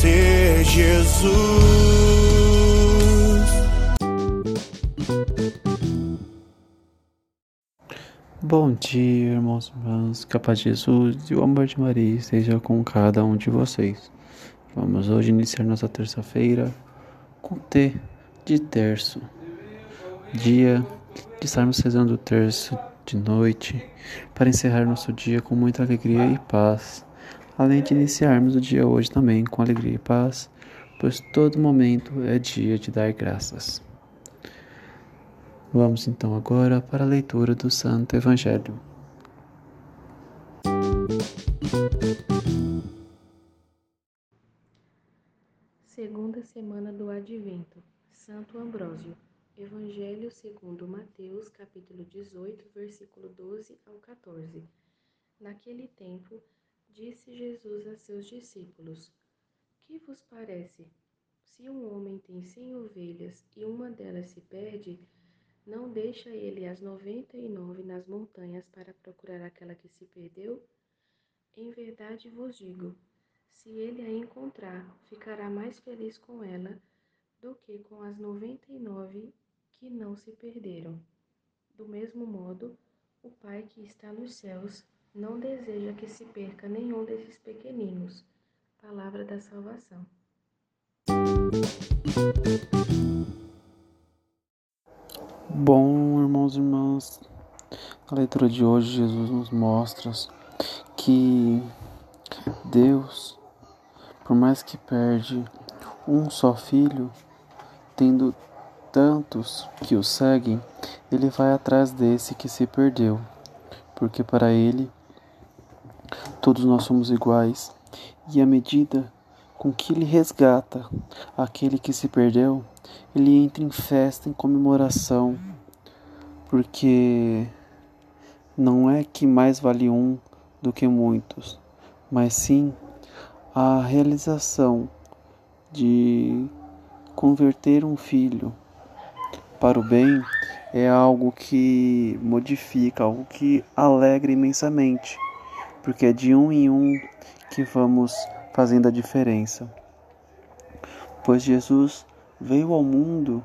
Ser Jesus. Bom dia, irmãos e irmãs, capaz de Jesus e o amor de Maria esteja com cada um de vocês. Vamos hoje iniciar nossa terça-feira com T de terço, dia de estarmos rezando o terço de noite, para encerrar nosso dia com muita alegria e paz além de iniciarmos o dia hoje também com alegria e paz, pois todo momento é dia de dar graças. Vamos então agora para a leitura do Santo Evangelho. Segunda semana do Advento. Santo Ambrósio. Evangelho segundo Mateus, capítulo 18, versículo 12 ao 14. Naquele tempo, Disse Jesus a seus discípulos: Que vos parece? Se um homem tem cem ovelhas e uma delas se perde, não deixa ele as noventa e nove nas montanhas para procurar aquela que se perdeu? Em verdade vos digo: se ele a encontrar, ficará mais feliz com ela do que com as noventa e nove que não se perderam. Do mesmo modo, o Pai que está nos céus não deseja que se perca nenhum desses pequeninos. Palavra da salvação. Bom, irmãos e irmãs, na leitura de hoje, Jesus nos mostra que Deus, por mais que perde um só filho, tendo tantos que o seguem, ele vai atrás desse que se perdeu, porque para ele Todos nós somos iguais, e à medida com que ele resgata aquele que se perdeu, ele entra em festa, em comemoração, porque não é que mais vale um do que muitos, mas sim a realização de converter um filho para o bem é algo que modifica, algo que alegra imensamente porque é de um em um que vamos fazendo a diferença. Pois Jesus veio ao mundo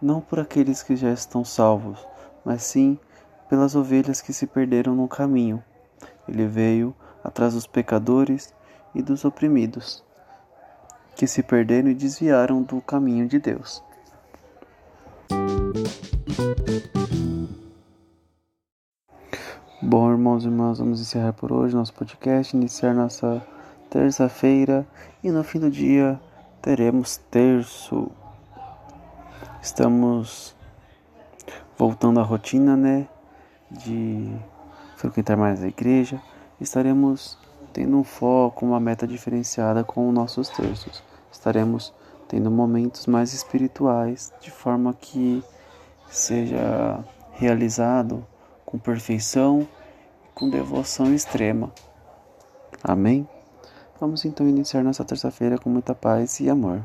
não por aqueles que já estão salvos, mas sim pelas ovelhas que se perderam no caminho. Ele veio atrás dos pecadores e dos oprimidos, que se perderam e desviaram do caminho de Deus. Bom, irmãos e irmãs, vamos encerrar por hoje nosso podcast, iniciar nossa terça-feira e no fim do dia teremos terço. Estamos voltando à rotina, né? De frequentar mais a igreja. Estaremos tendo um foco, uma meta diferenciada com nossos terços. Estaremos tendo momentos mais espirituais, de forma que seja realizado com perfeição com devoção extrema. Amém? Vamos então iniciar nossa terça-feira com muita paz e amor.